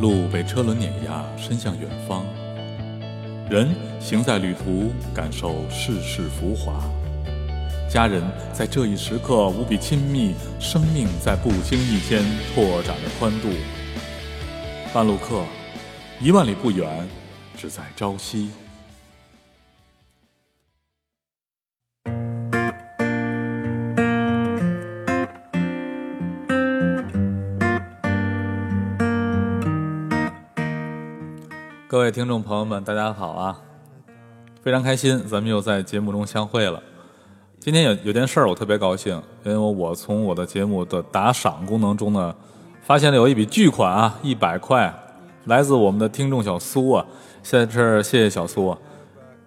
路被车轮碾压，伸向远方。人行在旅途，感受世事浮华。家人在这一时刻无比亲密，生命在不经意间拓展了宽度。半路客，一万里不远，只在朝夕。听众朋友们，大家好啊！非常开心，咱们又在节目中相会了。今天有有件事儿，我特别高兴，因为我从我的节目的打赏功能中呢，发现了有一笔巨款啊，一百块，来自我们的听众小苏啊。现在是谢谢小苏啊！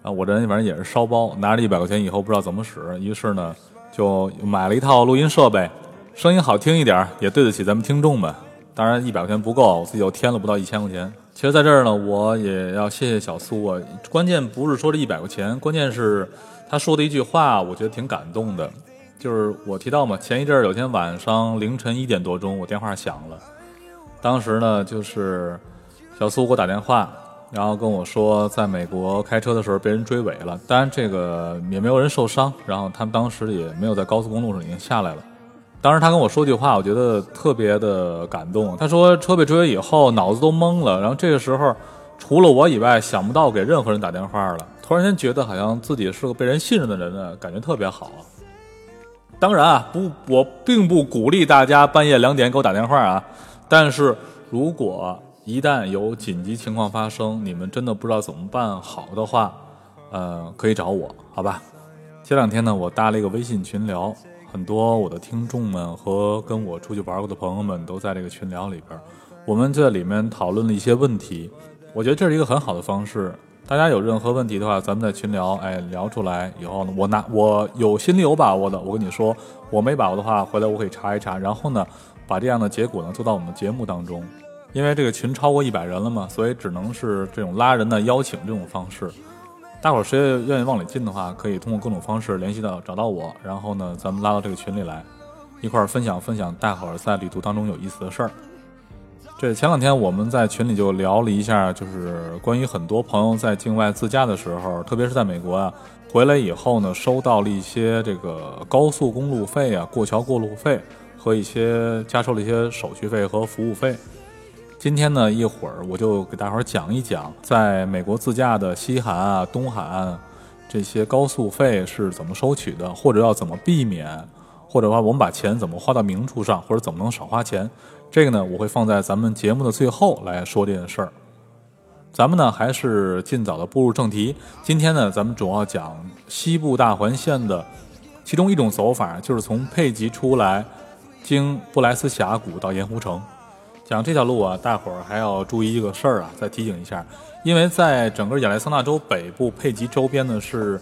啊，我这人反正也是烧包，拿着一百块钱以后不知道怎么使，于是呢就买了一套录音设备，声音好听一点，也对得起咱们听众们。当然一百块钱不够，我自己又添了不到一千块钱。其实，在这儿呢，我也要谢谢小苏啊。关键不是说这一百块钱，关键是他说的一句话，我觉得挺感动的。就是我提到嘛，前一阵儿有天晚上凌晨一点多钟，我电话响了。当时呢，就是小苏给我打电话，然后跟我说，在美国开车的时候被人追尾了。当然，这个也没有人受伤，然后他们当时也没有在高速公路上已经下来了。当时他跟我说句话，我觉得特别的感动。他说车被追尾以后，脑子都懵了，然后这个时候除了我以外，想不到给任何人打电话了。突然间觉得好像自己是个被人信任的人呢，感觉特别好。当然啊，不，我并不鼓励大家半夜两点给我打电话啊。但是如果一旦有紧急情况发生，你们真的不知道怎么办好的话，呃，可以找我，好吧？前两天呢，我搭了一个微信群聊。很多我的听众们和跟我出去玩过的朋友们都在这个群聊里边，我们在里面讨论了一些问题。我觉得这是一个很好的方式。大家有任何问题的话，咱们在群聊，哎，聊出来以后呢，我拿我有心里有把握的，我跟你说，我没把握的话，回来我可以查一查，然后呢，把这样的结果呢做到我们的节目当中。因为这个群超过一百人了嘛，所以只能是这种拉人的邀请这种方式。大伙儿谁愿意往里进的话，可以通过各种方式联系到找到我，然后呢，咱们拉到这个群里来，一块儿分享分享大伙儿在旅途当中有意思的事儿。这前两天我们在群里就聊了一下，就是关于很多朋友在境外自驾的时候，特别是在美国啊，回来以后呢，收到了一些这个高速公路费啊、过桥过路费和一些加收了一些手续费和服务费。今天呢，一会儿我就给大伙儿讲一讲，在美国自驾的西海岸、东海岸这些高速费是怎么收取的，或者要怎么避免，或者话我们把钱怎么花到明处上，或者怎么能少花钱。这个呢，我会放在咱们节目的最后来说这件事儿。咱们呢，还是尽早的步入正题。今天呢，咱们主要讲西部大环线的其中一种走法，就是从佩吉出来，经布莱斯峡谷到盐湖城。讲这条路啊，大伙儿还要注意一个事儿啊，再提醒一下，因为在整个亚利桑那州北部佩吉周边呢是，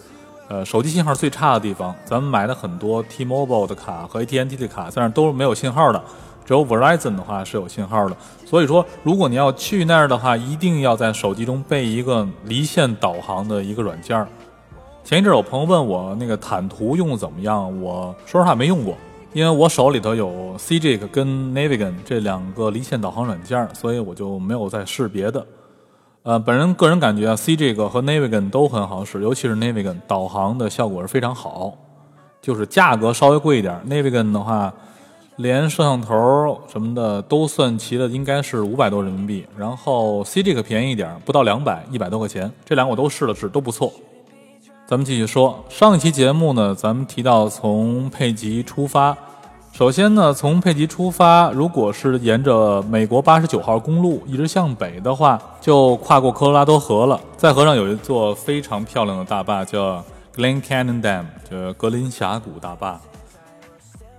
呃，手机信号最差的地方。咱们买的很多 T-Mobile 的卡和 AT&T 的卡，在那都是没有信号的，只有 Verizon 的话是有信号的。所以说，如果你要去那儿的话，一定要在手机中备一个离线导航的一个软件儿。前一阵儿有朋友问我那个坦途用的怎么样，我说实话没用过。因为我手里头有 CJIC 跟 Navigon 这两个离线导航软件，所以我就没有再试别的。呃，本人个人感觉啊，CJIC 和 Navigon 都很好使，尤其是 Navigon 导航的效果是非常好，就是价格稍微贵一点。Navigon 的话，连摄像头什么的都算齐了，应该是五百多人民币。然后 CJIC 便宜一点，不到两百，一百多块钱。这两个我都试了试，都不错。咱们继续说，上一期节目呢，咱们提到从佩吉出发。首先呢，从佩吉出发，如果是沿着美国八十九号公路一直向北的话，就跨过科罗拉多河了。在河上有一座非常漂亮的大坝，叫 Glen Canyon Dam，就格林峡谷大坝。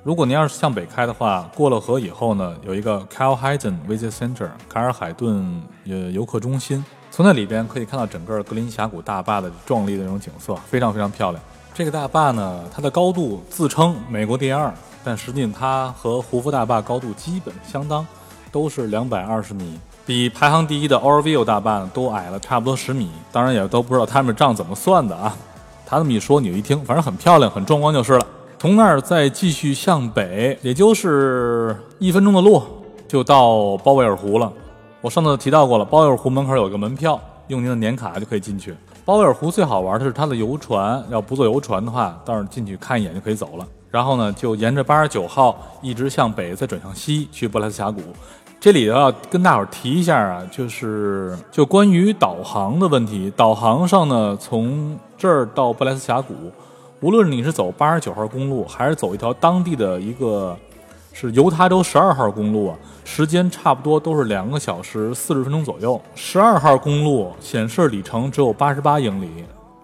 如果您要是向北开的话，过了河以后呢，有一个 Cal Hayden Visit Center，卡尔海顿呃游客中心。从那里边可以看到整个格林峡谷大坝的壮丽的那种景色，非常非常漂亮。这个大坝呢，它的高度自称美国第二，但实际它和胡夫大坝高度基本相当，都是两百二十米，比排行第一的 Orville 大坝都矮了差不多十米。当然也都不知道他们账怎么算的啊。他这么一说，你一听，反正很漂亮，很壮观就是了。从那儿再继续向北，也就是一分钟的路，就到鲍威尔湖了。我上次提到过了，包尔湖门口有一个门票，用您的年卡就可以进去。包尔湖最好玩的是它的游船，要不坐游船的话，到时进去看一眼就可以走了。然后呢，就沿着八十九号一直向北，再转向西去布莱斯峡谷。这里要跟大伙儿提一下啊，就是就关于导航的问题。导航上呢，从这儿到布莱斯峡谷，无论你是走八十九号公路，还是走一条当地的一个是犹他州十二号公路啊，时间差不多都是两个小时四十分钟左右。十二号公路显示里程只有八十八英里，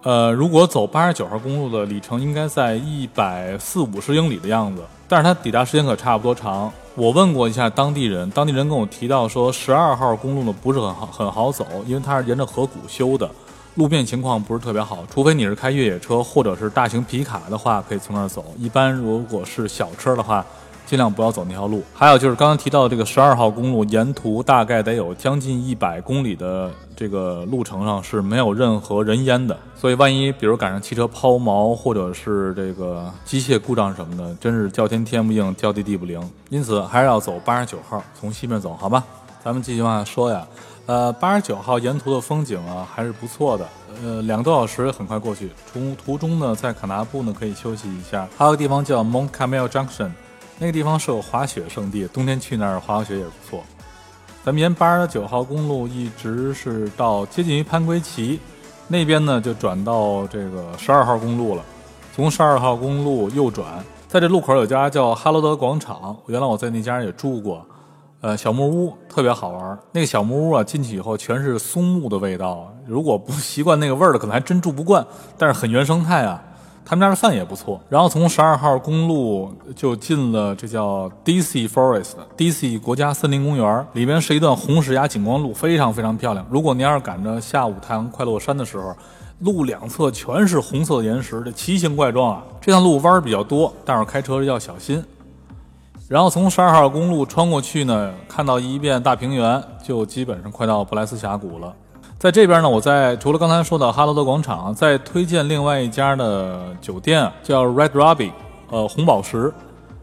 呃，如果走八十九号公路的里程应该在一百四五十英里的样子，但是它抵达时间可差不多长。我问过一下当地人，当地人跟我提到说，十二号公路呢不是很好很好走，因为它是沿着河谷修的，路面情况不是特别好。除非你是开越野车或者是大型皮卡的话，可以从那儿走。一般如果是小车的话。尽量不要走那条路。还有就是刚刚提到的这个十二号公路，沿途大概得有将近一百公里的这个路程上是没有任何人烟的。所以万一比如赶上汽车抛锚，或者是这个机械故障什么的，真是叫天天不应，叫地地不灵。因此还是要走八十九号，从西面走，好吧？咱们继续往下说呀。呃，八十九号沿途的风景啊还是不错的。呃，两个多小时很快过去。途途中呢，在卡纳布呢可以休息一下，还有个地方叫 Mont Camel Junction。那个地方是有滑雪圣地，冬天去那儿滑滑雪也不错。咱们沿八十九号公路一直是到接近于潘圭奇那边呢，就转到这个十二号公路了。从十二号公路右转，在这路口有家叫哈罗德广场，原来我在那家也住过。呃，小木屋特别好玩。那个小木屋啊，进去以后全是松木的味道，如果不习惯那个味儿的，可能还真住不惯。但是很原生态啊。他们家的饭也不错，然后从十二号公路就进了这叫 D.C. Forest，D.C. 国家森林公园，里面是一段红石崖景观路，非常非常漂亮。如果您要是赶着下午太阳快落山的时候，路两侧全是红色的岩石，这奇形怪状啊。这段路弯比较多，待会儿开车要小心。然后从十二号公路穿过去呢，看到一片大平原，就基本上快到布莱斯峡谷了。在这边呢，我在除了刚才说的哈罗德广场，再推荐另外一家的酒店，叫 Red Ruby，呃，红宝石，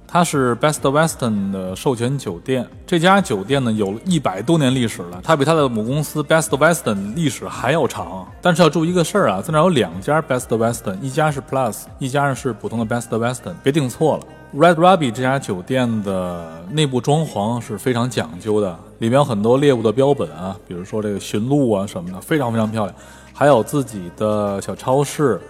它是 Best Western 的授权酒店。这家酒店呢，有了一百多年历史了，它比它的母公司 Best Western 历史还要长。但是要注意一个事儿啊，在那有两家 Best Western，一家是 Plus，一家是普通的 Best Western，别订错了。Red Ruby 这家酒店的内部装潢是非常讲究的，里面有很多猎物的标本啊，比如说这个驯鹿啊什么的，非常非常漂亮。还有自己的小超市，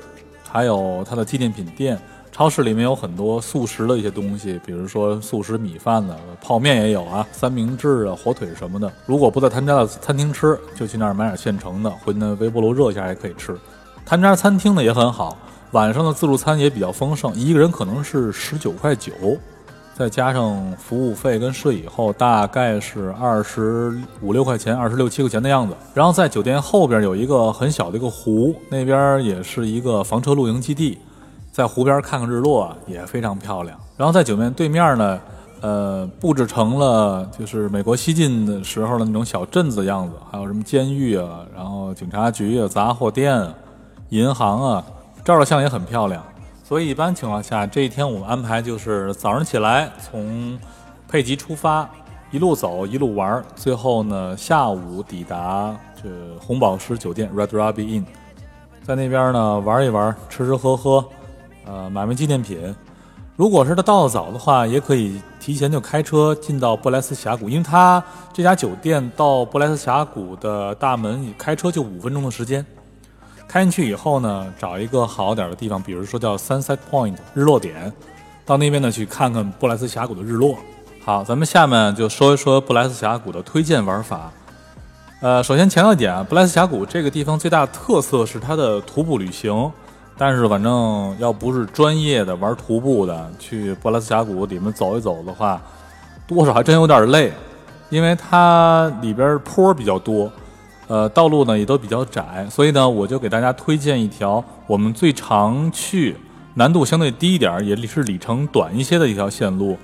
还有它的纪念品店。超市里面有很多速食的一些东西，比如说速食米饭的，泡面也有啊，三明治啊，火腿什么的。如果不在他们家的餐厅吃，就去那儿买点现成的，回那微波炉热一下也可以吃。他们家餐厅呢也很好。晚上的自助餐也比较丰盛，一个人可能是十九块九，再加上服务费跟税以后，大概是二十五六块钱，二十六七块钱的样子。然后在酒店后边有一个很小的一个湖，那边也是一个房车露营基地，在湖边看看日落也非常漂亮。然后在酒店对面呢，呃，布置成了就是美国西进的时候的那种小镇子样子，还有什么监狱啊，然后警察局啊，杂货店啊，银行啊。照的相也很漂亮，所以一般情况下，这一天我们安排就是早上起来从佩吉出发，一路走一路玩，最后呢下午抵达这红宝石酒店 Red Ruby Inn，在那边呢玩一玩，吃吃喝喝，呃买买纪念品。如果是他到的早的话，也可以提前就开车进到布莱斯峡谷，因为他这家酒店到布莱斯峡谷的大门开车就五分钟的时间。开进去以后呢，找一个好点的地方，比如说叫 Sunset Point 日落点，到那边呢去看看布莱斯峡谷的日落。好，咱们下面就说一说布莱斯峡谷的推荐玩法。呃，首先强调一点，布莱斯峡谷这个地方最大的特色是它的徒步旅行，但是反正要不是专业的玩徒步的，去布莱斯峡谷里面走一走的话，多少还真有点累，因为它里边坡比较多。呃，道路呢也都比较窄，所以呢，我就给大家推荐一条我们最常去、难度相对低一点，也是里程短一些的一条线路。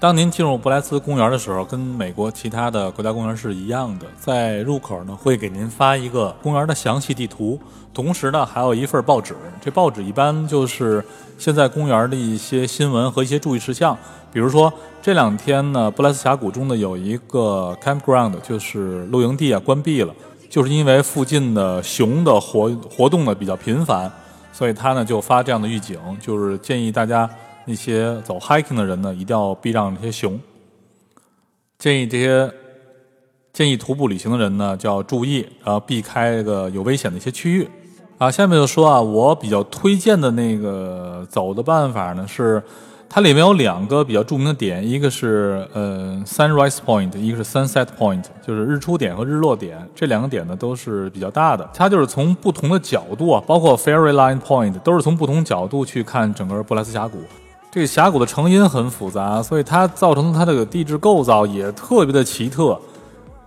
当您进入布莱斯公园的时候，跟美国其他的国家公园是一样的，在入口呢会给您发一个公园的详细地图，同时呢还有一份报纸。这报纸一般就是现在公园的一些新闻和一些注意事项。比如说这两天呢，布莱斯峡谷中的有一个 campground，就是露营地啊，关闭了，就是因为附近的熊的活活动呢比较频繁，所以他呢就发这样的预警，就是建议大家。那些走 hiking 的人呢，一定要避让这些熊。建议这些建议徒步旅行的人呢，就要注意，然后避开这个有危险的一些区域。啊，下面就说啊，我比较推荐的那个走的办法呢是。它里面有两个比较著名的点，一个是呃 Sunrise Point，一个是 Sunset Point，就是日出点和日落点。这两个点呢都是比较大的。它就是从不同的角度啊，包括 Fairy Line Point，都是从不同角度去看整个布莱斯峡谷。这个峡谷的成因很复杂，所以它造成它这个地质构造也特别的奇特。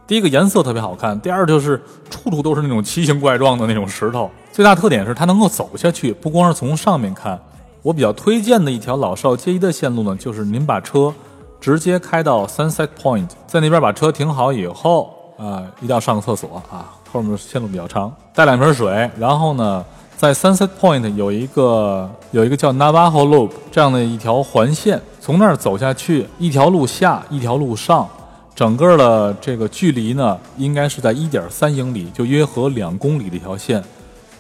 第一个颜色特别好看，第二就是处处都是那种奇形怪状的那种石头。最大特点是它能够走下去，不光是从上面看。我比较推荐的一条老少皆宜的线路呢，就是您把车直接开到 Sunset Point，在那边把车停好以后，啊，一定要上个厕所啊，后面线路比较长，带两瓶水，然后呢，在 Sunset Point 有一个有一个叫 Navajo Loop 这样的一条环线，从那儿走下去，一条路下，一条路上，整个的这个距离呢，应该是在一点三英里，就约合两公里的一条线。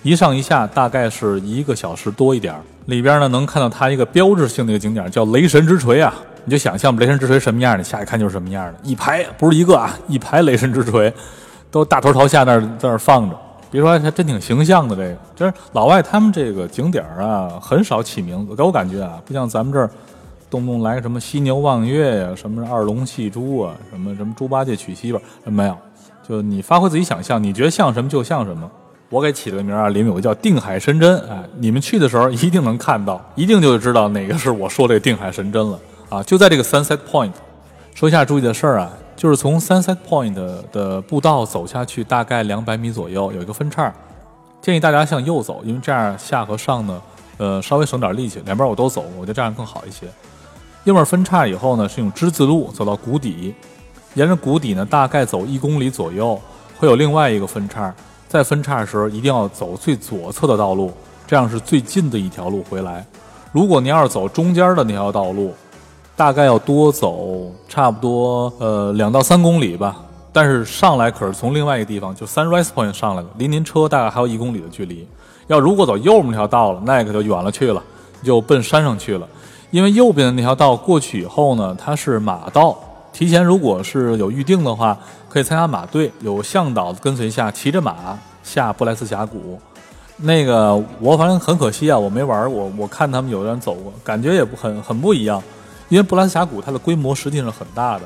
一上一下大概是一个小时多一点里边呢能看到它一个标志性的一个景点叫雷神之锤啊，你就想象雷神之锤什么样的，下一看就是什么样的，一排不是一个啊，一排雷神之锤，都大头朝下那儿在那儿放着。比如说还真挺形象的，这个就是老外他们这个景点啊，很少起名字，给我感觉啊，不像咱们这儿动不动来个什么犀牛望月呀，什么二龙戏珠啊，什么什么猪八戒娶媳妇儿，没有，就你发挥自己想象，你觉得像什么就像什么。我给起了个名啊，里面有个叫定海神针，哎，你们去的时候一定能看到，一定就知道哪个是我说这个定海神针了啊！就在这个 Sunset Point，说一下注意的事儿啊，就是从 Sunset Point 的步道走下去，大概两百米左右有一个分叉，建议大家向右走，因为这样下和上呢，呃，稍微省点力气，两边我都走，我觉得这样更好一些。右面分叉以后呢，是用之字路走到谷底，沿着谷底呢，大概走一公里左右，会有另外一个分叉。在分叉的时候，一定要走最左侧的道路，这样是最近的一条路回来。如果您要是走中间的那条道路，大概要多走差不多呃两到三公里吧。但是上来可是从另外一个地方，就 Sunrise Point 上来的，离您车大概还有一公里的距离。要如果走右面那条道了，那可就远了去了，就奔山上去了。因为右边的那条道过去以后呢，它是马道。提前如果是有预定的话，可以参加马队，有向导跟随下，骑着马下布莱斯峡谷。那个我反正很可惜啊，我没玩过。我看他们有的人走过，感觉也不很很不一样。因为布莱斯峡谷它的规模实际上很大的，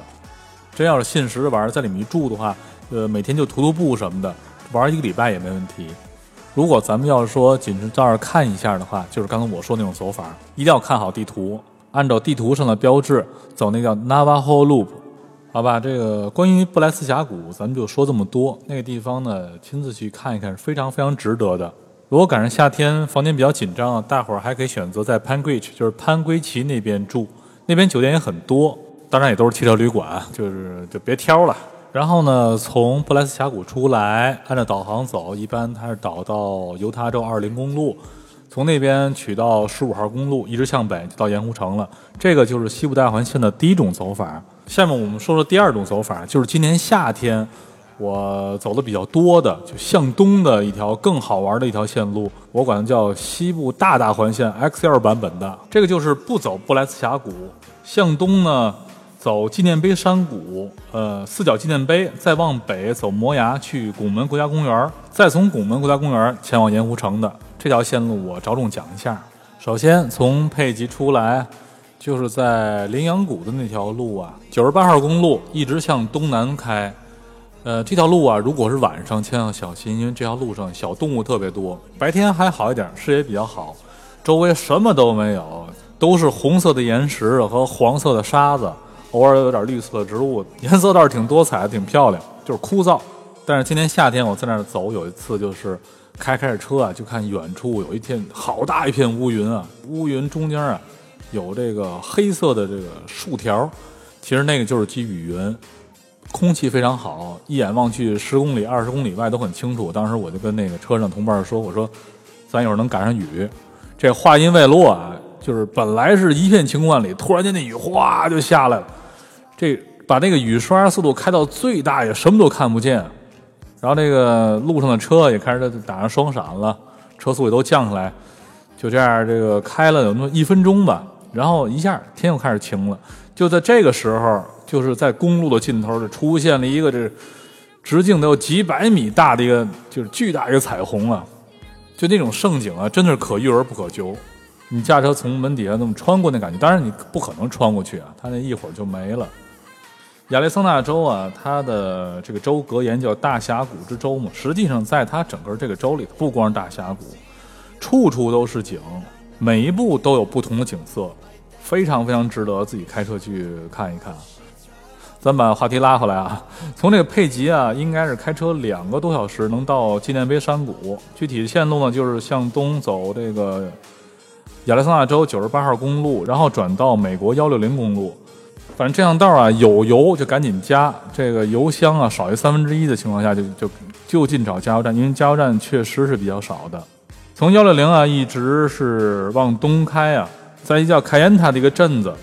真要是信实的玩，在里面住的话，呃，每天就徒徒步什么的，玩一个礼拜也没问题。如果咱们要是说仅是在这儿看一下的话，就是刚刚我说那种走法，一定要看好地图。按照地图上的标志走，那叫 Navajo Loop，好吧。这个关于布莱斯峡谷，咱们就说这么多。那个地方呢，亲自去看一看是非常非常值得的。如果赶上夏天，房间比较紧张，大伙儿还可以选择在 Pan g r i d g e 就是潘归奇那边住，那边酒店也很多，当然也都是汽车旅馆，就是就别挑了。然后呢，从布莱斯峡谷出来，按照导航走，一般它是导到犹他州二零公路。从那边取到十五号公路，一直向北就到盐湖城了。这个就是西部大环线的第一种走法。下面我们说说第二种走法，就是今年夏天我走的比较多的，就向东的一条更好玩的一条线路，我管它叫西部大大环线 XL 版本的。这个就是不走布莱斯峡谷，向东呢走纪念碑山谷，呃，四角纪念碑，再往北走摩崖去拱门国家公园，再从拱门国家公园前往盐湖城的。这条线路我着重讲一下。首先从佩吉出来，就是在羚羊谷的那条路啊，九十八号公路一直向东南开。呃，这条路啊，如果是晚上，千万小心，因为这条路上小动物特别多。白天还好一点，视野比较好，周围什么都没有，都是红色的岩石和黄色的沙子，偶尔有点绿色植物，颜色倒是挺多彩的，挺漂亮，就是枯燥。但是今年夏天我在那儿走，有一次就是。开开着车啊，就看远处有一片好大一片乌云啊，乌云中间啊，有这个黑色的这个竖条，其实那个就是积雨云，空气非常好，一眼望去十公里、二十公里外都很清楚。当时我就跟那个车上同伴说：“我说，咱一会儿能赶上雨。”这话音未落啊，就是本来是一片晴空万里，突然间那雨哗就下来了，这把那个雨刷速度开到最大，也什么都看不见。然后那个路上的车也开始打上双闪了，车速也都降下来。就这样，这个开了有那么一分钟吧，然后一下天又开始晴了。就在这个时候，就是在公路的尽头，就出现了一个这直径得有几百米大的一个，就是巨大一个彩虹啊！就那种盛景啊，真的是可遇而不可求。你驾车从门底下那么穿过那感觉，当然你不可能穿过去啊，它那一会儿就没了。亚利桑那州啊，它的这个州格言叫大峡谷之州嘛，实际上在它整个这个州里，不光是大峡谷，处处都是景，每一步都有不同的景色。非常非常值得自己开车去看一看。咱把话题拉回来啊，从这个佩吉啊，应该是开车两个多小时能到纪念碑山谷。具体的线路呢，就是向东走这个亚利桑那州九十八号公路，然后转到美国幺六零公路。反正这样道啊，有油就赶紧加，这个油箱啊少于三分之一的情况下，就就就近找加油站，因为加油站确实是比较少的。从幺六零啊，一直是往东开啊。在一叫卡延塔的一个镇子，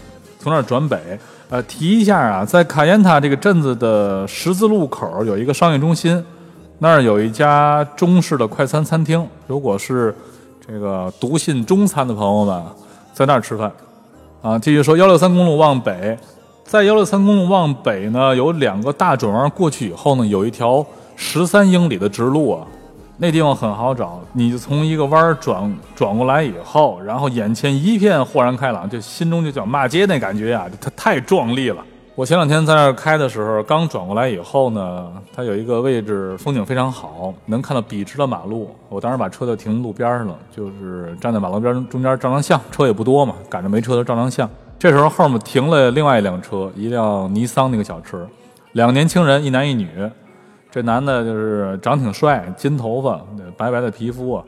从那儿转北。呃，提一下啊，在卡延塔这个镇子的十字路口有一个商业中心，那儿有一家中式的快餐餐厅。如果是这个笃信中餐的朋友们，在那儿吃饭。啊，继续说幺六三公路往北，在幺六三公路往北呢，有两个大转弯过去以后呢，有一条十三英里的直路啊。那地方很好找，你就从一个弯转转过来以后，然后眼前一片豁然开朗，就心中就叫骂街那感觉呀，它太壮丽了。我前两天在那儿开的时候，刚转过来以后呢，它有一个位置风景非常好，能看到笔直的马路。我当时把车就停路边上了，就是站在马路边中间照张相，车也不多嘛，赶着没车的照张相。这时候后面停了另外一辆车，一辆尼桑那个小车，两个年轻人，一男一女。这男的就是长挺帅，金头发，白白的皮肤啊，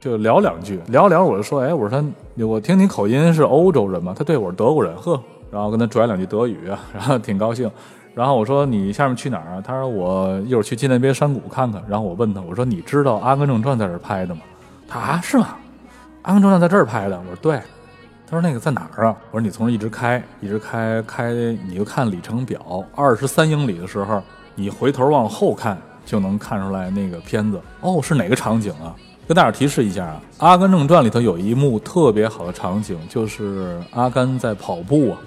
就聊两句，聊聊我就说，哎，我说他，我听你口音是欧洲人吗？他对我是德国人，呵，然后跟他拽两句德语，然后挺高兴，然后我说你下面去哪儿啊？他说我一会儿去纪念碑山谷看看，然后我问他，我说你知道《阿甘正传》在这儿拍的吗？他啊是吗？《阿甘正传》在这儿拍的？我说对。他说那个在哪儿啊？我说你从这一直开，一直开开，你就看里程表，二十三英里的时候。你回头往后看，就能看出来那个片子哦，是哪个场景啊？跟大伙提示一下啊，《阿甘正传》里头有一幕特别好的场景，就是阿甘在跑步啊，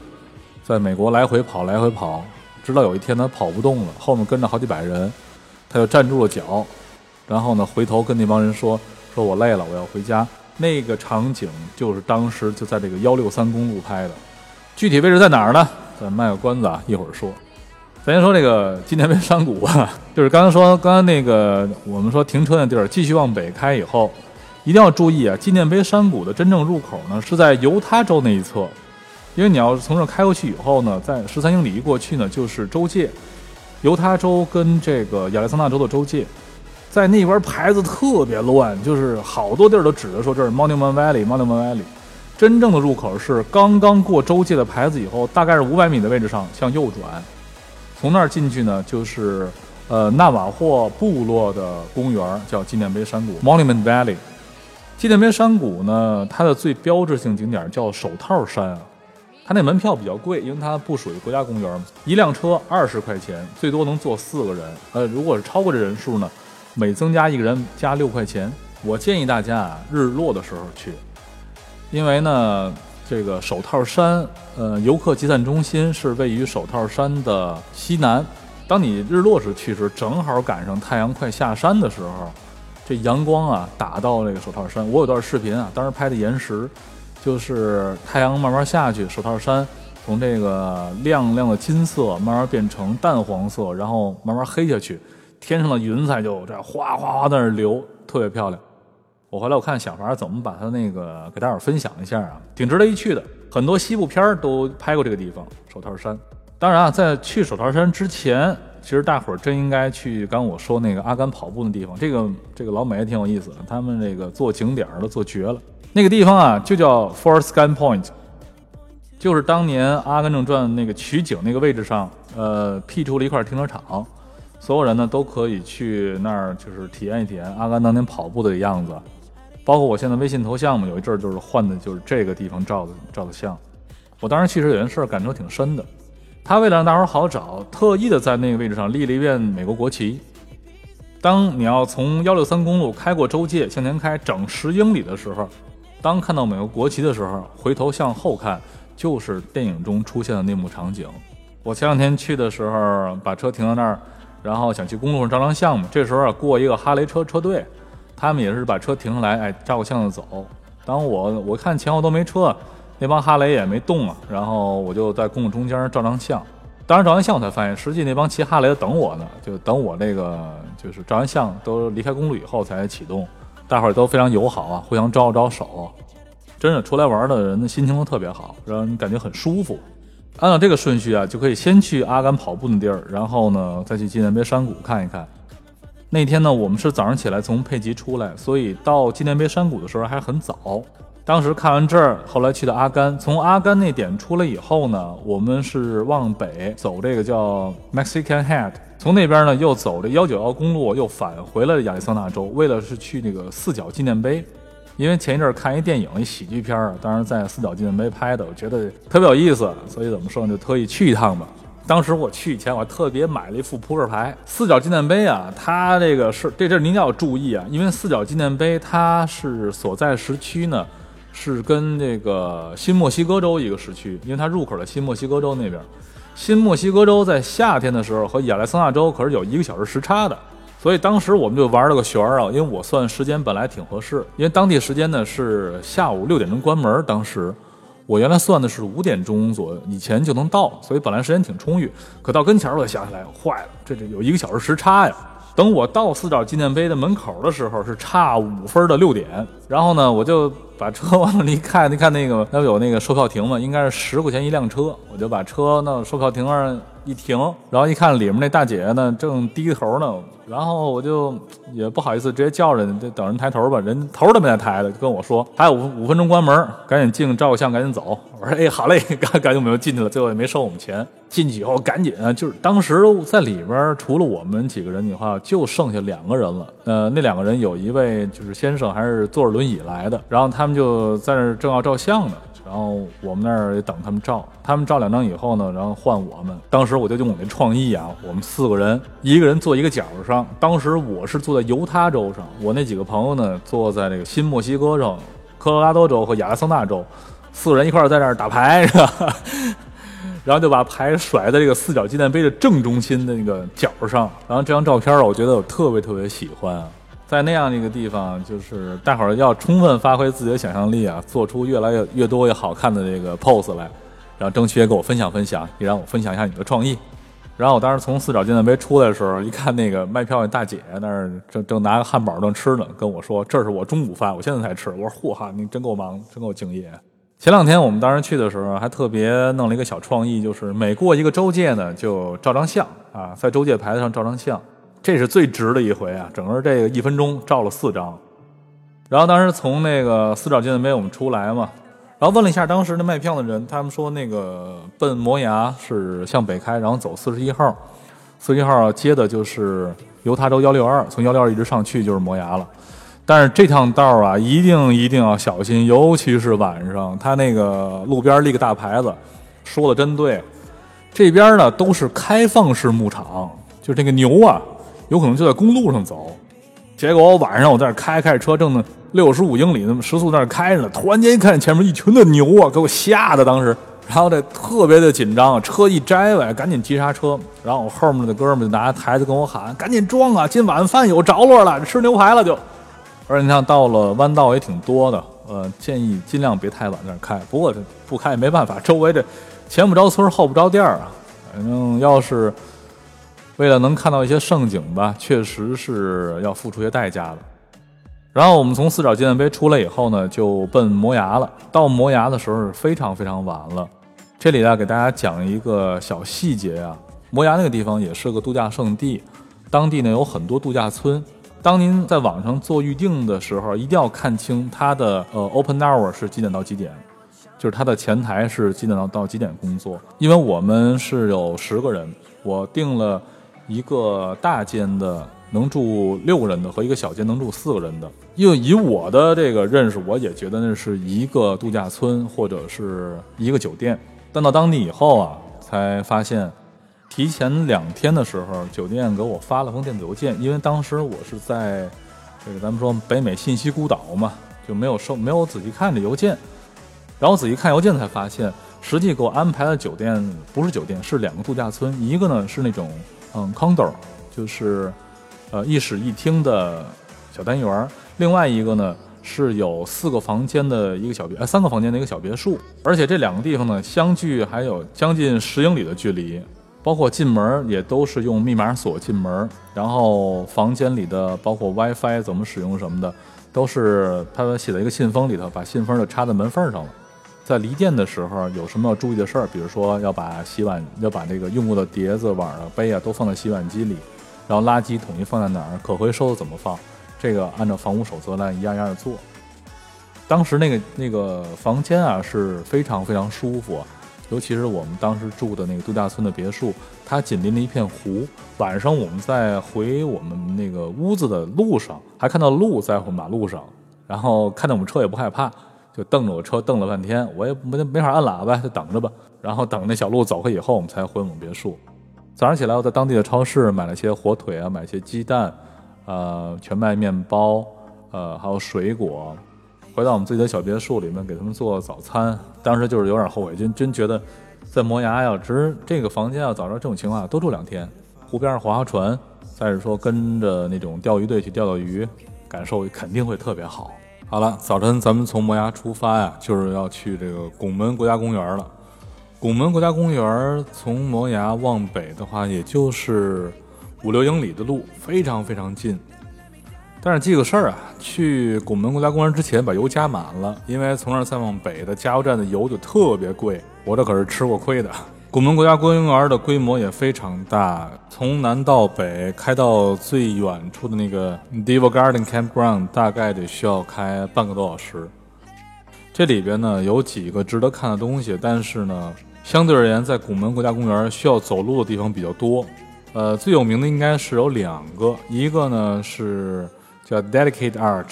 在美国来回跑，来回跑，直到有一天他跑不动了，后面跟着好几百人，他就站住了脚，然后呢，回头跟那帮人说：“说我累了，我要回家。”那个场景就是当时就在这个幺六三公路拍的，具体位置在哪儿呢？咱卖个关子啊，一会儿说。咱先说这个纪念碑山谷啊，就是刚才说，刚刚那个我们说停车那地儿，继续往北开以后，一定要注意啊！纪念碑山谷的真正入口呢是在犹他州那一侧，因为你要从这开过去以后呢，在十三英里一过去呢就是州界，犹他州跟这个亚利桑那州的州界，在那边牌子特别乱，就是好多地儿都指着说这是 Monument Valley，Monument Valley，真正的入口是刚刚过州界的牌子以后，大概是五百米的位置上向右转。从那儿进去呢，就是呃纳瓦霍部落的公园，叫纪念碑山谷 （Monument Valley）。纪念碑山谷呢，它的最标志性景点叫手套山啊。它那门票比较贵，因为它不属于国家公园嘛。一辆车二十块钱，最多能坐四个人。呃，如果是超过这人数呢，每增加一个人加六块钱。我建议大家啊，日落的时候去，因为呢。这个手套山，呃，游客集散中心是位于手套山的西南。当你日落时去时，正好赶上太阳快下山的时候，这阳光啊打到这个手套山。我有段视频啊，当时拍的延时，就是太阳慢慢下去，手套山从这个亮亮的金色慢慢变成淡黄色，然后慢慢黑下去，天上的云彩就这哗哗哗在那流，特别漂亮。我回来我看想法怎么把它那个给大伙分享一下啊，挺值得一去的。很多西部片儿都拍过这个地方手套山。当然啊，在去手套山之前，其实大伙儿真应该去刚我说那个阿甘跑步的地方。这个这个老美也挺有意思的，他们这个做景点儿都做绝了。那个地方啊，就叫 f o r s t Gun Point，就是当年《阿甘正传》那个取景那个位置上，呃，辟出了一块停车场，所有人呢都可以去那儿，就是体验一体验阿甘当年跑步的样子。包括我现在微信头像嘛，有一阵儿就是换的就是这个地方照的照的相。我当时其实有件事感触挺深的，他为了让大伙儿好找，特意的在那个位置上立了一面美国国旗。当你要从幺六三公路开过州界向前开整十英里的时候，当看到美国国旗的时候，回头向后看，就是电影中出现的那幕场景。我前两天去的时候，把车停到那儿，然后想去公路上照张相嘛。这时候啊，过一个哈雷车车队，他们也是把车停下来，哎，照个相就走。当我我看前后都没车，那帮哈雷也没动啊，然后我就在公路中间照张相。当时照完相，我才发现，实际那帮骑哈雷的等我呢，就等我那个，就是照完相都离开公路以后才启动。大伙儿都非常友好啊，互相招了招手，真的出来玩的人的心情都特别好，让人感觉很舒服。按照这个顺序啊，就可以先去阿甘跑步的地儿，然后呢再去纪念碑山谷看一看。那天呢，我们是早上起来从佩吉出来，所以到纪念碑山谷的时候还很早。当时看完这儿，后来去的阿甘。从阿甘那点出来以后呢，我们是往北走这个叫 Mexican Head，从那边呢又走这幺九幺公路，又返回了亚利桑那州，为了是去那个四角纪念碑。因为前一阵看一电影，一喜剧片儿，当时在四角纪念碑拍的，我觉得特别有意思，所以怎么说呢，就特意去一趟吧。当时我去以前，我还特别买了一副扑克牌。四角纪念碑啊，它这个是这阵您要注意啊，因为四角纪念碑它是所在时区呢。是跟这个新墨西哥州一个时区，因为它入口在新墨西哥州那边。新墨西哥州在夏天的时候和亚利桑那州可是有一个小时时差的，所以当时我们就玩了个旋儿啊，因为我算时间本来挺合适，因为当地时间呢是下午六点钟关门，当时我原来算的是五点钟左右以前就能到，所以本来时间挺充裕。可到跟前儿我想起来，坏了，这这有一个小时时差呀。等我到四角纪念碑的门口的时候，是差五分的六点，然后呢，我就。把车 往那一看，你看那个那不有那个售票亭嘛？应该是十块钱一辆车，我就把车那售票亭上一停，然后一看里面那大姐呢正低头呢，然后我就也不好意思直接叫人，就等人抬头吧，人头都没在抬的，跟我说还有五五分钟关门，赶紧进照个相，赶紧走。我说哎好嘞，赶赶紧我们就进去了，最后也没收我们钱。进去以后赶紧，就是当时在里边除了我们几个人的话，就剩下两个人了。呃，那两个人有一位就是先生，还是坐着轮椅来的，然后他们。就在那正要照相呢，然后我们那儿也等他们照，他们照两张以后呢，然后换我们。当时我就用我那创意啊，我们四个人，一个人坐一个角上。当时我是坐在犹他州上，我那几个朋友呢坐在这个新墨西哥州、科罗拉多州和亚利桑那州，四个人一块在那儿打牌是吧？然后就把牌甩在这个四角纪念碑的正中心的那个角上。然后这张照片我觉得我特别特别喜欢啊。在那样的一个地方，就是大伙儿要充分发挥自己的想象力啊，做出越来越越多越好看的这个 pose 来，然后争取也给我分享分享，也让我分享一下你的创意。然后我当时从四角纪念碑出来的时候，一看那个卖票的大姐那儿正正拿个汉堡正吃呢，跟我说：“这是我中午饭，我现在才吃。”我说：“嚯哈，你真够忙，真够敬业。”前两天我们当时去的时候，还特别弄了一个小创意，就是每过一个州界呢，就照张相啊，在州界牌子上照张相。这是最值的一回啊！整个这个一分钟照了四张，然后当时从那个四角纪念碑我们出来嘛，然后问了一下当时那卖票的人，他们说那个奔磨牙是向北开，然后走四十一号，四十一号接的就是犹他州幺六二，从幺六二一直上去就是磨牙了。但是这趟道啊，一定一定要小心，尤其是晚上，他那个路边立个大牌子，说的真对，这边呢都是开放式牧场，就这个牛啊。有可能就在公路上走，结果我晚上我在那开开着车，正六十五英里那么时速在那开着呢，突然间一看前面一群的牛啊，给我吓得当时，然后这特别的紧张，车一摘尾，赶紧急刹车，然后我后面的哥们就拿台子跟我喊，赶紧装啊，今晚饭有着落了，吃牛排了就。而且你像到了弯道也挺多的，呃，建议尽量别太晚在那开，不过这不开也没办法，周围这前不着村后不着店啊，反正要是。为了能看到一些盛景吧，确实是要付出些代价的。然后我们从四角纪念碑出来以后呢，就奔摩崖了。到摩崖的时候是非常非常晚了。这里呢，给大家讲一个小细节啊。摩崖那个地方也是个度假胜地，当地呢有很多度假村。当您在网上做预定的时候，一定要看清它的呃 open hour 是几点到几点。就是它的前台是几点到到几点工作。因为我们是有十个人，我订了一个大间的能住六个人的和一个小间能住四个人的。因为以我的这个认识，我也觉得那是一个度假村或者是一个酒店。但到当地以后啊，才发现。提前两天的时候，酒店给我发了封电子邮件，因为当时我是在这个咱们说北美信息孤岛嘛，就没有收，没有仔细看这邮件。然后仔细看邮件才发现，实际给我安排的酒店不是酒店，是两个度假村。一个呢是那种嗯 condo，就是呃一室一厅的小单元；另外一个呢是有四个房间的一个小别，呃三个房间的一个小别墅。而且这两个地方呢相距还有将近十英里的距离。包括进门也都是用密码锁进门，然后房间里的包括 WiFi 怎么使用什么的，都是他写在一个信封里头，把信封就插在门缝上了。在离店的时候有什么要注意的事儿？比如说要把洗碗要把这个用过的碟子、碗啊、杯啊都放在洗碗机里，然后垃圾统一放在哪儿？可回收的怎么放？这个按照房屋守则来一样一样的做。当时那个那个房间啊是非常非常舒服。尤其是我们当时住的那个度假村的别墅，它紧邻着一片湖。晚上我们在回我们那个屋子的路上，还看到鹿在马路上，然后看到我们车也不害怕，就瞪着我车瞪了半天，我也没没法按喇叭，就等着吧。然后等那小鹿走开以后，我们才回我们别墅。早上起来，我在当地的超市买了些火腿啊，买些鸡蛋，呃，全麦面包，呃，还有水果。回到我们自己的小别墅里面，给他们做早餐。当时就是有点后悔，真真觉得在摩崖要值这个房间要早知道这种情况多住两天，湖边上划划船，再是说跟着那种钓鱼队去钓钓鱼，感受肯定会特别好。好了，早晨咱们从摩崖出发呀，就是要去这个拱门国家公园了。拱门国家公园从摩崖往北的话，也就是五六英里的路，非常非常近。但是记个事儿啊，去拱门国家公园之前把油加满了，因为从那儿再往北的加油站的油就特别贵，我这可是吃过亏的。拱门国家公园的规模也非常大，从南到北开到最远处的那个 Diva Garden Campground，大概得需要开半个多小时。这里边呢有几个值得看的东西，但是呢，相对而言，在拱门国家公园需要走路的地方比较多。呃，最有名的应该是有两个，一个呢是。叫 Delicate Arch，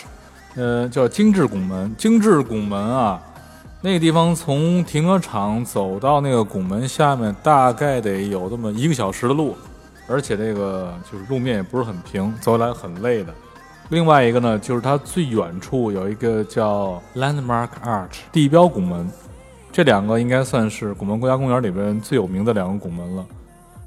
呃，叫精致拱门。精致拱门啊，那个地方从停车场走到那个拱门下面，大概得有这么一个小时的路，而且这个就是路面也不是很平，走起来很累的。另外一个呢，就是它最远处有一个叫 Landmark Arch 地标拱门，这两个应该算是拱门国家公园里边最有名的两个拱门了。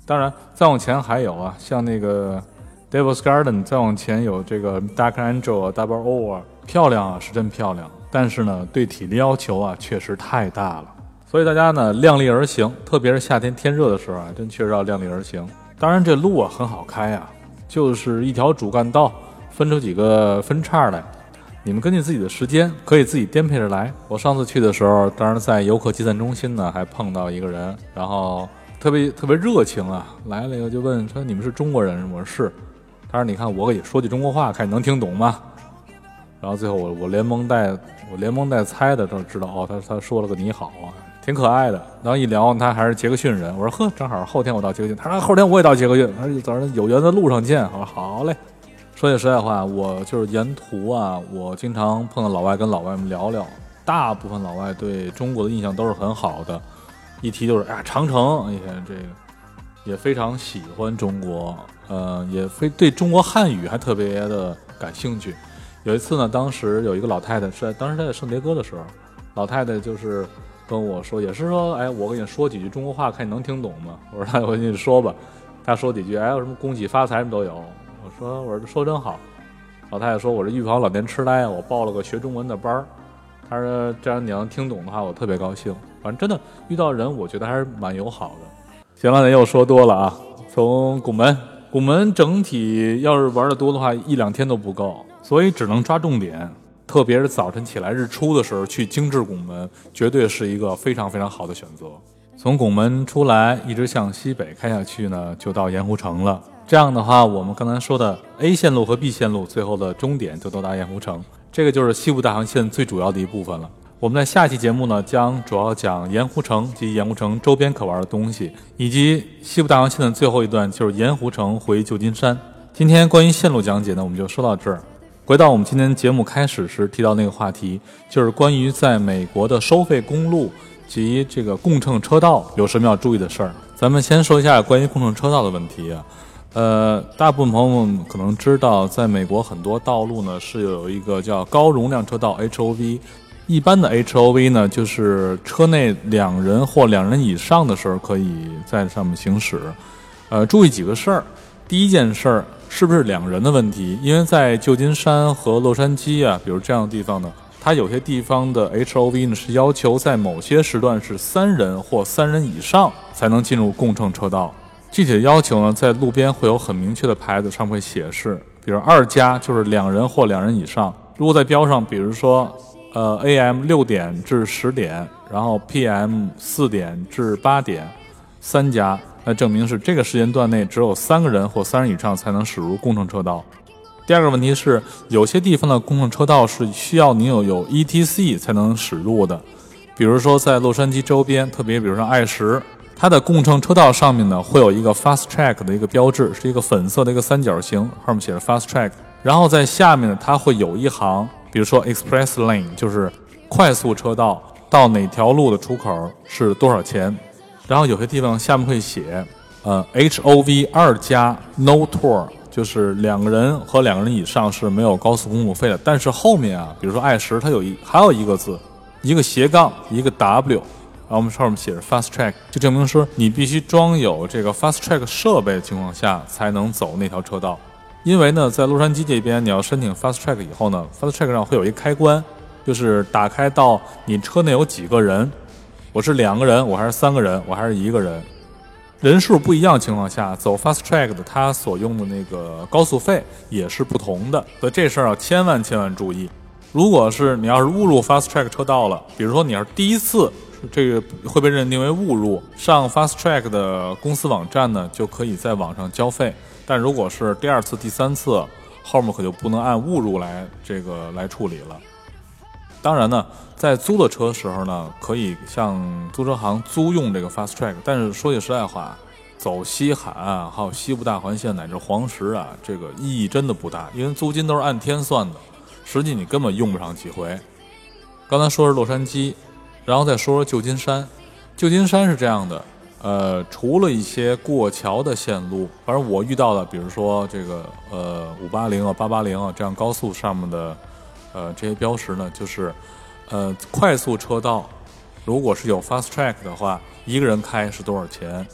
当然，再往前还有啊，像那个。Devil's Garden，再往前有这个 Dark Angel，Double Over，，漂亮啊，是真漂亮。但是呢，对体力要求啊，确实太大了。所以大家呢，量力而行，特别是夏天天热的时候啊，真确实要量力而行。当然，这路啊很好开啊，就是一条主干道，分出几个分叉来，你们根据自己的时间可以自己颠沛着来。我上次去的时候，当然在游客集散中心呢，还碰到一个人，然后特别特别热情啊，来了以后就问说：“你们是中国人？”我说是。他说：“你看，我给说句中国话，看你能听懂吗？”然后最后我我连蒙带我连蒙带猜的都知道哦，他他说了个你好啊，挺可爱的。然后一聊，他还是杰克逊人。我说：“呵，正好后天我到杰克逊。”他说：“后天我也到杰克逊。”他说：“早上有缘在路上见。”我说：“好嘞。”说句实在话，我就是沿途啊，我经常碰到老外，跟老外们聊聊。大部分老外对中国的印象都是很好的，一提就是哎呀长城，哎呀这个也非常喜欢中国。呃，也非对中国汉语还特别的感兴趣。有一次呢，当时有一个老太太是在当时她在圣迭戈的时候，老太太就是跟我说，也是说，哎，我跟你说几句中国话，看你能听懂吗？我说，那我跟你说吧。她说几句，哎，有什么恭喜发财什么都有。我说，我说说真好。老太太说，我这预防老年痴呆，我报了个学中文的班儿。她说，这样你要听懂的话，我特别高兴。反正真的遇到人，我觉得还是蛮友好的。行了，咱又说多了啊，从拱门。拱门整体要是玩的多的话，一两天都不够，所以只能抓重点。特别是早晨起来日出的时候去精致拱门，绝对是一个非常非常好的选择。从拱门出来，一直向西北开下去呢，就到盐湖城了。这样的话，我们刚才说的 A 线路和 B 线路最后的终点就到达盐湖城，这个就是西部大航线最主要的一部分了。我们在下期节目呢，将主要讲盐湖城及盐湖城周边可玩的东西，以及西部大环线的最后一段就是盐湖城回旧金山。今天关于线路讲解呢，我们就说到这儿。回到我们今天节目开始时提到那个话题，就是关于在美国的收费公路及这个共乘车道有什么要注意的事儿。咱们先说一下关于共乘车道的问题啊。呃，大部分朋友们可能知道，在美国很多道路呢是有一个叫高容量车道 HOV。一般的 HOV 呢，就是车内两人或两人以上的时候可以在上面行驶。呃，注意几个事儿。第一件事儿是不是两人的问题？因为在旧金山和洛杉矶啊，比如这样的地方呢，它有些地方的 HOV 呢是要求在某些时段是三人或三人以上才能进入共乘车道。具体的要求呢，在路边会有很明确的牌子上会显示，比如二加就是两人或两人以上。如果在标上，比如说。呃，A.M. 六点至十点，然后 P.M. 四点至八点，三家，那证明是这个时间段内只有三个人或三人以上才能驶入工程车道。第二个问题是，有些地方的共乘车道是需要你有有 E.T.C. 才能驶入的，比如说在洛杉矶周边，特别比如说爱十，它的共乘车道上面呢会有一个 Fast Track 的一个标志，是一个粉色的一个三角形，上面写着 Fast Track，然后在下面呢它会有一行。比如说，express lane 就是快速车道，到哪条路的出口是多少钱？然后有些地方下面会写，呃，HOV 二加 no Tour，就是两个人和两个人以上是没有高速公路费的。但是后面啊，比如说爱什，它有一还有一个字，一个斜杠，一个 W，然后我们上面写着 fast track，就证明说你必须装有这个 fast track 设备的情况下才能走那条车道。因为呢，在洛杉矶这边，你要申请 Fast Track 以后呢，Fast Track 上会有一个开关，就是打开到你车内有几个人，我是两个人，我还是三个人，我还是一个人，人数不一样情况下，走 Fast Track 的它所用的那个高速费也是不同的，所以这事儿要千万千万注意。如果是你要是误入 Fast Track 车道了，比如说你要是第一次，这个会被认定为误入，上 Fast Track 的公司网站呢，就可以在网上交费。但如果是第二次、第三次，后面可就不能按误入来这个来处理了。当然呢，在租的车时候呢，可以向租车行租用这个 Fast Track。但是说句实在话，走西海岸还有西部大环线乃至黄石啊，这个意义真的不大，因为租金都是按天算的，实际你根本用不上几回。刚才说是洛杉矶，然后再说说旧金山。旧金山是这样的。呃，除了一些过桥的线路，反正我遇到的，比如说这个呃五八零啊、八八零啊这样高速上面的呃这些标识呢，就是呃快速车道，如果是有 fast track 的话，一个人开是多少钱？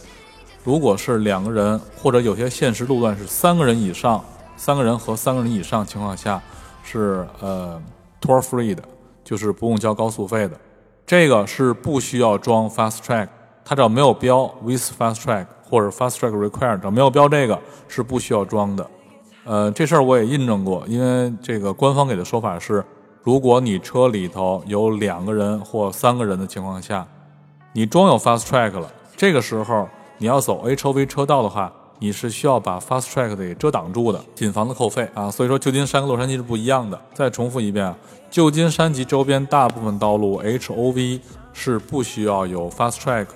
如果是两个人或者有些现实路段是三个人以上，三个人和三个人以上情况下是呃 toll free 的，就是不用交高速费的，这个是不需要装 fast track。它只要没有标 with fast track 或者 fast track required，只要没有标这个是不需要装的。呃，这事儿我也印证过，因为这个官方给的说法是，如果你车里头有两个人或三个人的情况下，你装有 fast track 了，这个时候你要走 HOV 车道的话，你是需要把 fast track 给遮挡住的，谨防的扣费啊。所以说，旧金山跟洛杉矶是不一样的。再重复一遍，旧金山及周边大部分道路 HOV 是不需要有 fast track。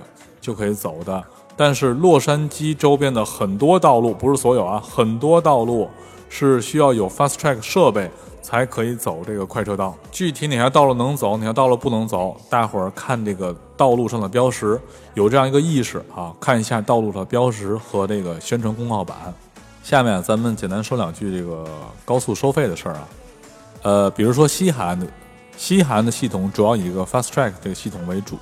就可以走的，但是洛杉矶周边的很多道路不是所有啊，很多道路是需要有 fast track 设备才可以走这个快车道。具体哪条道路能走，哪条道路不能走，大伙儿看这个道路上的标识，有这样一个意识啊，看一下道路的标识和这个宣传公告板。下面咱们简单说两句这个高速收费的事儿啊，呃，比如说西海岸的西海岸的系统主要以一个 fast track 这个系统为主。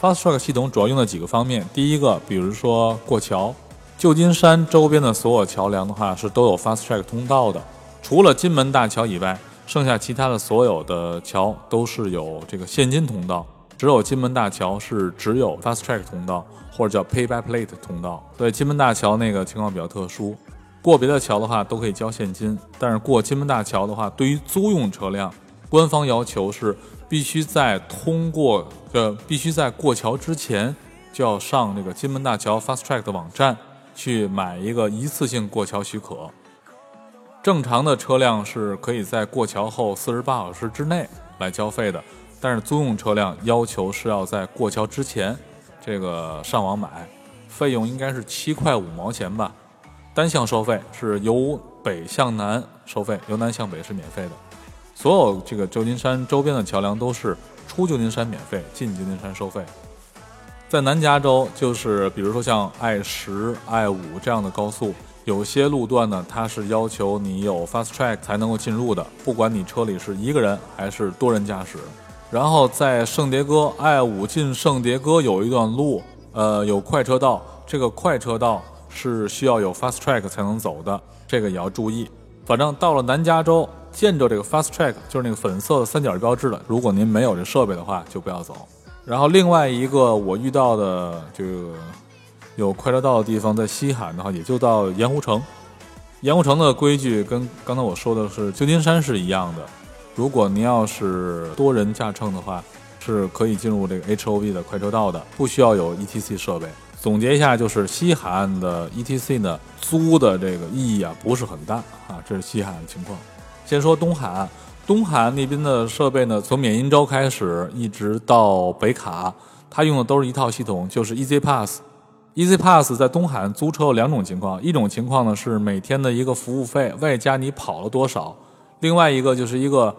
Fast Track 系统主要用的几个方面，第一个，比如说过桥，旧金山周边的所有桥梁的话是都有 Fast Track 通道的，除了金门大桥以外，剩下其他的所有的桥都是有这个现金通道，只有金门大桥是只有 Fast Track 通道或者叫 Pay by Plate 通道。对，金门大桥那个情况比较特殊，过别的桥的话都可以交现金，但是过金门大桥的话，对于租用车辆，官方要求是。必须在通过呃，必须在过桥之前就要上那个金门大桥 Fast Track 的网站去买一个一次性过桥许可。正常的车辆是可以在过桥后四十八小时之内来交费的，但是租用车辆要求是要在过桥之前这个上网买，费用应该是七块五毛钱吧，单向收费是由北向南收费，由南向北是免费的。所有这个旧金山周边的桥梁都是出旧金山免费，进旧金山收费。在南加州，就是比如说像 I 十、I 五这样的高速，有些路段呢，它是要求你有 Fast Track 才能够进入的，不管你车里是一个人还是多人驾驶。然后在圣迭戈 I 五进圣迭戈有一段路，呃，有快车道，这个快车道是需要有 Fast Track 才能走的，这个也要注意。反正到了南加州，见着这个 Fast Track 就是那个粉色的三角标志的，如果您没有这设备的话，就不要走。然后另外一个我遇到的这个有快车道的地方，在西海的话，也就到盐湖城。盐湖城的规矩跟刚才我说的是旧金山是一样的。如果您要是多人驾乘的话，是可以进入这个 HOV 的快车道的，不需要有 ETC 设备。总结一下，就是西海岸的 ETC 呢，租的这个意义啊不是很大啊，这是西海岸的情况。先说东海岸。东海岸那边的设备呢，从缅因州开始一直到北卡，它用的都是一套系统，就是 Easy Pass。Easy Pass 在东海岸租车有两种情况，一种情况呢是每天的一个服务费，外加你跑了多少；另外一个就是一个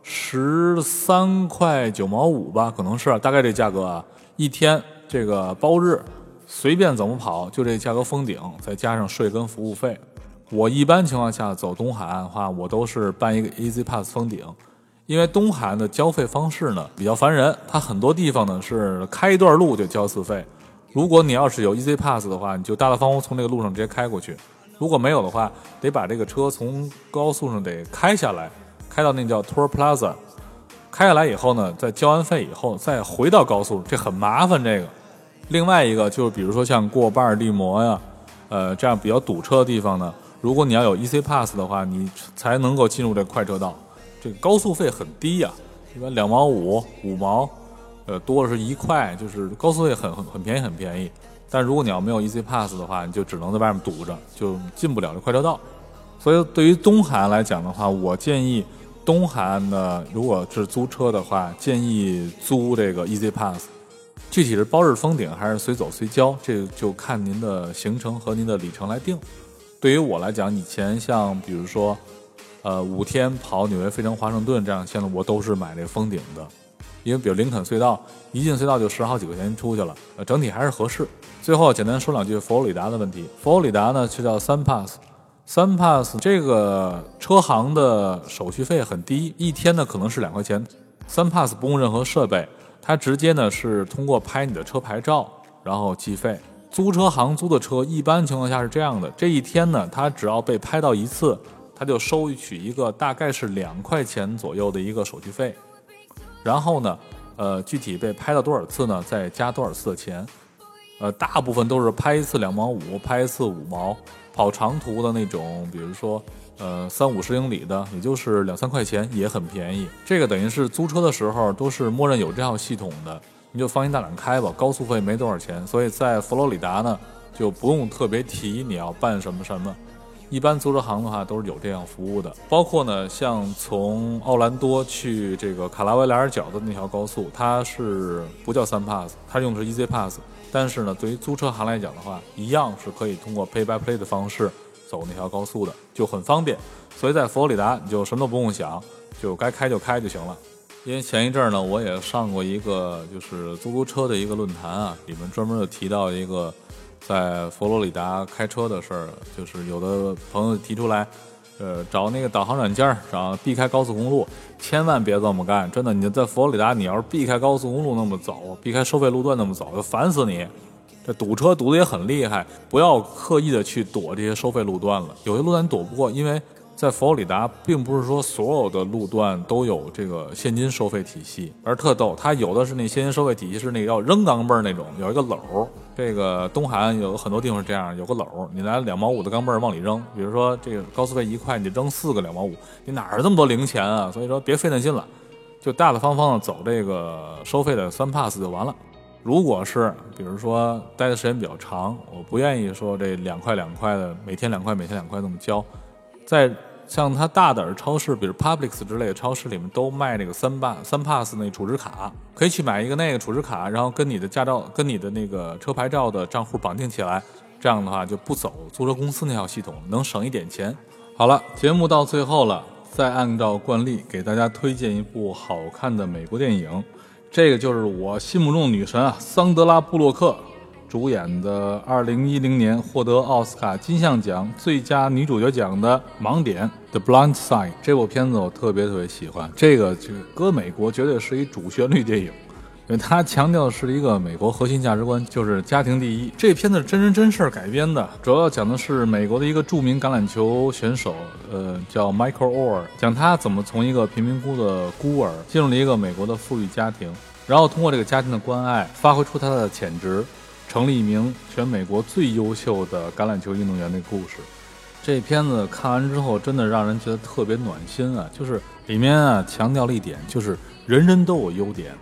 十三块九毛五吧，可能是大概这价格啊，一天这个包日，随便怎么跑就这价格封顶，再加上税跟服务费。我一般情况下走东海岸的话，我都是办一个 Easy Pass 封顶，因为东海岸的交费方式呢比较烦人，它很多地方呢是开一段路就交次费。如果你要是有 Easy Pass 的话，你就大大方方从这个路上直接开过去；如果没有的话，得把这个车从高速上得开下来，开到那叫 Tour Plaza，开下来以后呢，再交完费以后再回到高速，这很麻烦。这个，另外一个就是比如说像过巴尔的摩呀，呃，这样比较堵车的地方呢。如果你要有 Easy Pass 的话，你才能够进入这快车道。这个高速费很低呀，一般两毛五、五毛，呃，多了是一块，就是高速费很很很便宜，很便宜。但如果你要没有 EC Pass 的话，你就只能在外面堵着，就进不了这快车道。所以对于东海岸来讲的话，我建议东海岸的如果是租车的话，建议租这个 EC Pass。具体是包日封顶还是随走随交，这就看您的行程和您的里程来定。对于我来讲，以前像比如说，呃，五天跑纽约、费城、华盛顿这样线路，我都是买这封顶的，因为比如林肯隧道，一进隧道就十好几块钱出去了，呃，整体还是合适。最后简单说两句佛罗里达的问题。佛罗里达呢是叫三 pass，三 pass 这个车行的手续费很低，一天呢可能是两块钱。三 pass 不用任何设备，它直接呢是通过拍你的车牌照，然后计费。租车行租的车，一般情况下是这样的：这一天呢，它只要被拍到一次，它就收取一个大概是两块钱左右的一个手续费。然后呢，呃，具体被拍到多少次呢，再加多少次的钱。呃，大部分都是拍一次两毛五，拍一次五毛。跑长途的那种，比如说呃三五十英里的，也就是两三块钱，也很便宜。这个等于是租车的时候都是默认有这套系统的。你就放心大胆开吧，高速费没多少钱，所以在佛罗里达呢就不用特别提你要办什么什么。一般租车行的话都是有这样服务的，包括呢像从奥兰多去这个卡拉维莱尔角的那条高速，它是不叫三 pass，它用的是 Easy Pass。但是呢，对于租车行来讲的话，一样是可以通过 Pay by Play 的方式走那条高速的，就很方便。所以在佛罗里达你就什么都不用想，就该开就开就行了。因为前一阵儿呢，我也上过一个就是出租车的一个论坛啊，里面专门就提到一个在佛罗里达开车的事儿，就是有的朋友提出来，呃，找那个导航软件儿，找避开高速公路，千万别这么干，真的，你在佛罗里达，你要是避开高速公路那么走，避开收费路段那么走，就烦死你，这堵车堵得也很厉害，不要刻意的去躲这些收费路段了，有些路段你躲不过，因为。在佛罗里达，并不是说所有的路段都有这个现金收费体系，而特逗，它有的是那现金收费体系是那个要扔钢镚儿那种，有一个篓儿。这个东海岸有很多地方是这样，有个篓儿，你拿两毛五的钢镚儿往里扔。比如说这个高速费一块，你扔四个两毛五，你哪儿这么多零钱啊？所以说别费那劲了，就大大方方的走这个收费的三 pass 就完了。如果是比如说待的时间比较长，我不愿意说这两块两块的，每天两块每天两块这么交，在。像它大点儿超市，比如 Publix 之类的超市里面都卖那个三八三 pass 那储值卡，可以去买一个那个储值卡，然后跟你的驾照、跟你的那个车牌照的账户绑定起来，这样的话就不走租车公司那套系统，能省一点钱。好了，节目到最后了，再按照惯例给大家推荐一部好看的美国电影，这个就是我心目中的女神啊，桑德拉·布洛克。主演的2010年获得奥斯卡金像奖最佳女主角奖的《盲点》The Blind Side 这部片子我特别特别喜欢。这个就搁美国绝对是一主旋律电影，因为它强调的是一个美国核心价值观，就是家庭第一。这片子是真人真事改编的，主要讲的是美国的一个著名橄榄球选手，呃，叫 Michael Orr，讲他怎么从一个贫民窟的孤儿进入了一个美国的富裕家庭，然后通过这个家庭的关爱，发挥出他的潜质。成立一名全美国最优秀的橄榄球运动员的故事，这片子看完之后，真的让人觉得特别暖心啊！就是里面啊强调了一点，就是人人都有优点，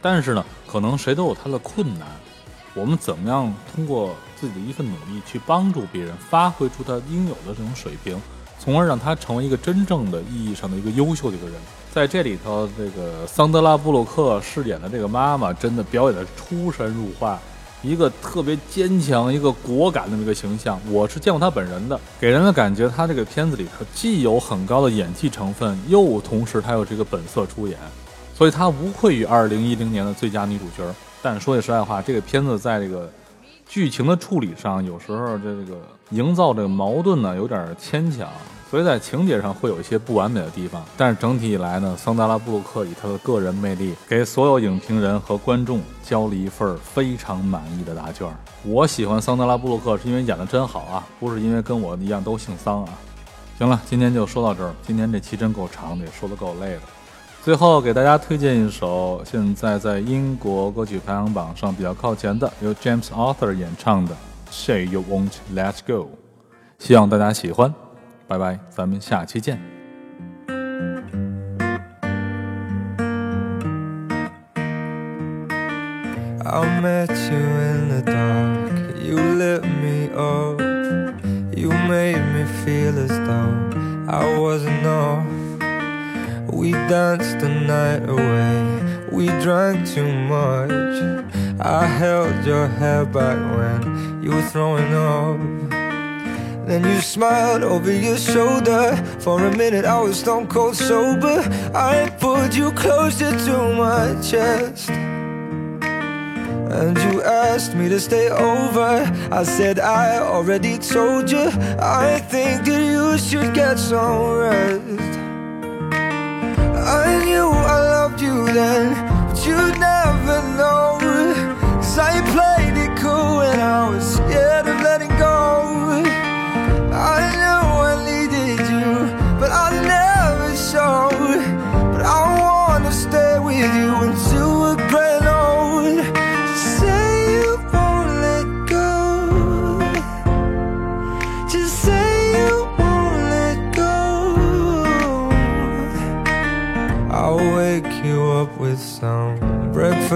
但是呢，可能谁都有他的困难。我们怎么样通过自己的一份努力去帮助别人，发挥出他应有的这种水平，从而让他成为一个真正的意义上的一个优秀的一个人。在这里头，这个桑德拉·布鲁克饰演的这个妈妈，真的表演的出神入化，一个特别坚强、一个果敢的这么一个形象。我是见过她本人的，给人的感觉，她这个片子里头既有很高的演技成分，又同时她有这个本色出演，所以她无愧于2010年的最佳女主角。但说句实在话，这个片子在这个剧情的处理上，有时候这个营造这个矛盾呢，有点牵强。所以在情节上会有一些不完美的地方，但是整体以来呢，桑德拉·布鲁克以他的个人魅力，给所有影评人和观众交了一份非常满意的答卷。我喜欢桑德拉·布鲁克是因为演的真好啊，不是因为跟我一样都姓桑啊。行了，今天就说到这儿，今天这期真够长的，也说的够累的。最后给大家推荐一首现在在英国歌曲排行榜上比较靠前的，由 James Arthur 演唱的《Say You Won't Let Go》，希望大家喜欢。拜拜，咱们下期见。I met you in the dark, you lit me up, you made me feel as though I wasn't off. We danced the night away, we drank too much. I held your hair back when you were throwing up. Then you smiled over your shoulder. For a minute, I was stone cold sober. I pulled you closer to my chest. And you asked me to stay over. I said, I already told you. I think that you should get some rest. I knew I loved you then, but you'd never know. Cause I played it cool and I was scared of letting go.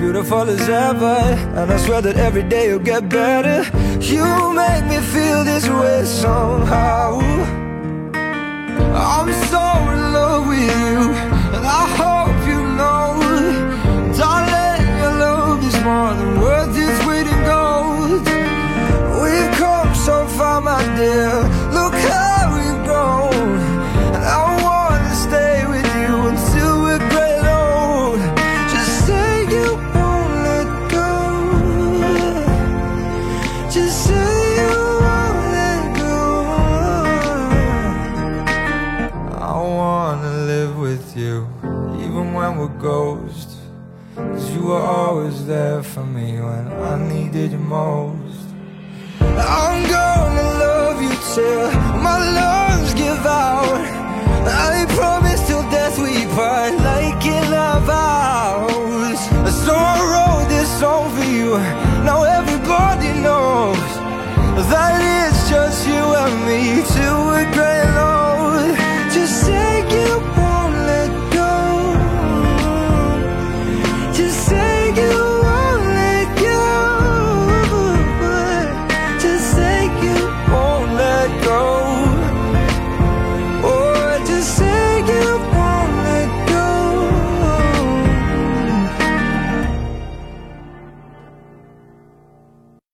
beautiful as ever. And I swear that every day you'll get better. You make me feel this way somehow. I'm were always there for me when I needed you most. I'm gonna love you till my lungs give out. we promise till death we part, like in our vows. So I wrote this song for you. Now everybody knows that it's just you and me too.